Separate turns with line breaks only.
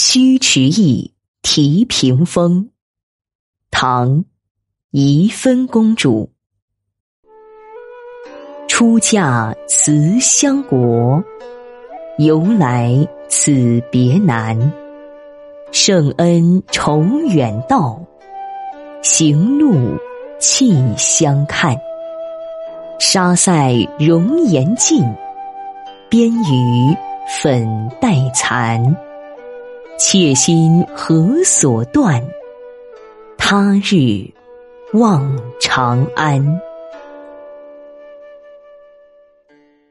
须迟忆题屏风，唐·宜芬公主。出嫁辞乡国，由来此别难。圣恩重远道，行路弃相看。沙塞容颜尽，边隅粉黛残。妾心何所断？他日望长安。